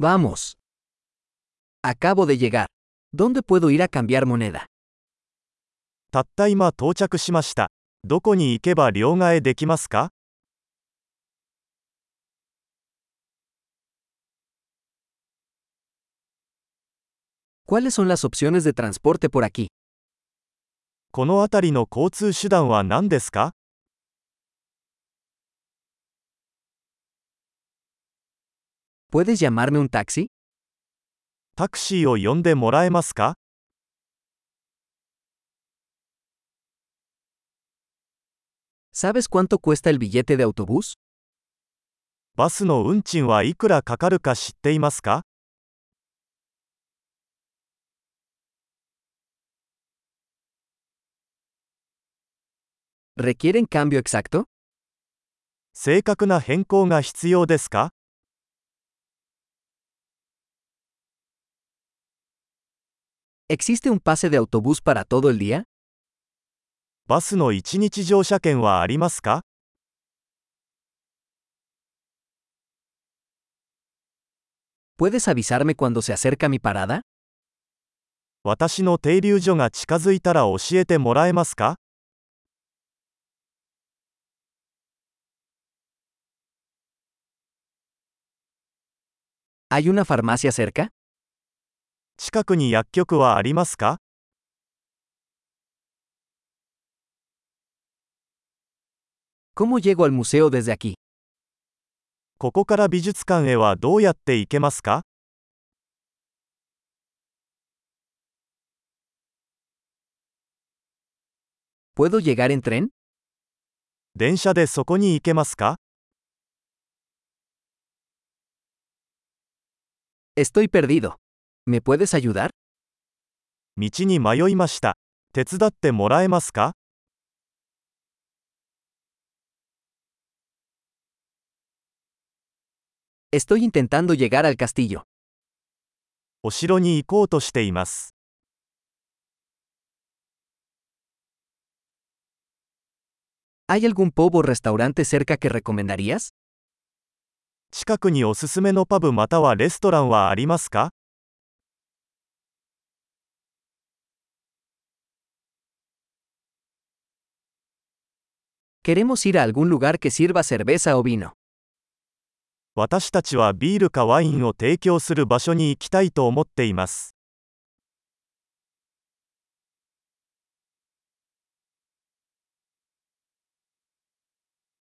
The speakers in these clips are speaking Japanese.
Vamos. Acabo de llegar. ¿Dónde puedo ir a cambiar moneda? たった今到着しました。どこに行けば両替できますか ¿Cuáles son las opciones de transporte por aquí? この辺りの交通手段は何ですか ¿Puedes llamarme un taxi? タクシーを呼んでもらえますか ¿Sabes cuánto cuesta el billete de autobús? バスの運賃はいくらかかるか知っていますか ¿Requieren cambio exacto? 正確な変更が必要ですか ¿Existe un pase de autobús para todo el día? バスの一日乗車券はありますか ¿Puedes avisarme cuando se acerca mi parada? 私の停留所が近づいたら教えてもらえますか ¿Hay una farmacia cerca? 近くに薬局はありますか ¿Cómo llego al museo desde aquí? ここから美術館へはどうやって行けますか ¿Puedo llegar en tren? 電車でそこに行けますか Estoy perdido. ¿Me puedes ayudar? 道に迷いました。手伝ってもらえますか Estoy intentando llegar al castillo. お城に行こうとしています。¿Hay algún pub o restaurante cerca que recomendarías? 近くにおすすめのパブまたはレストランはありますか Queremos ir a algún lugar que sirva cerveza o vino. 私たちはビールかワインを提供する場所に行きたいと思っています。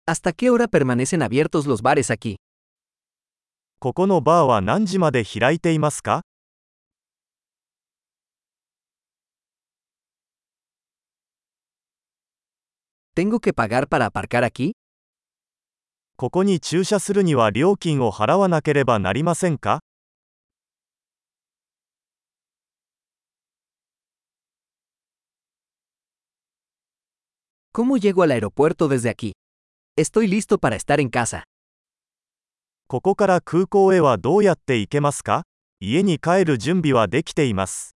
¿Hasta qué hora permanecen abiertos los bares aquí? ここのバーは何時まで開いていますか ¿Tengo que pagar para aparcar aquí? ここに駐車するには料金を払わなければなりませんか ¿Cómo llego al aeropuerto desde aquí? Estoy listo para estar en casa. ここから空港へはどうやって行けますか家に帰る準備はできています。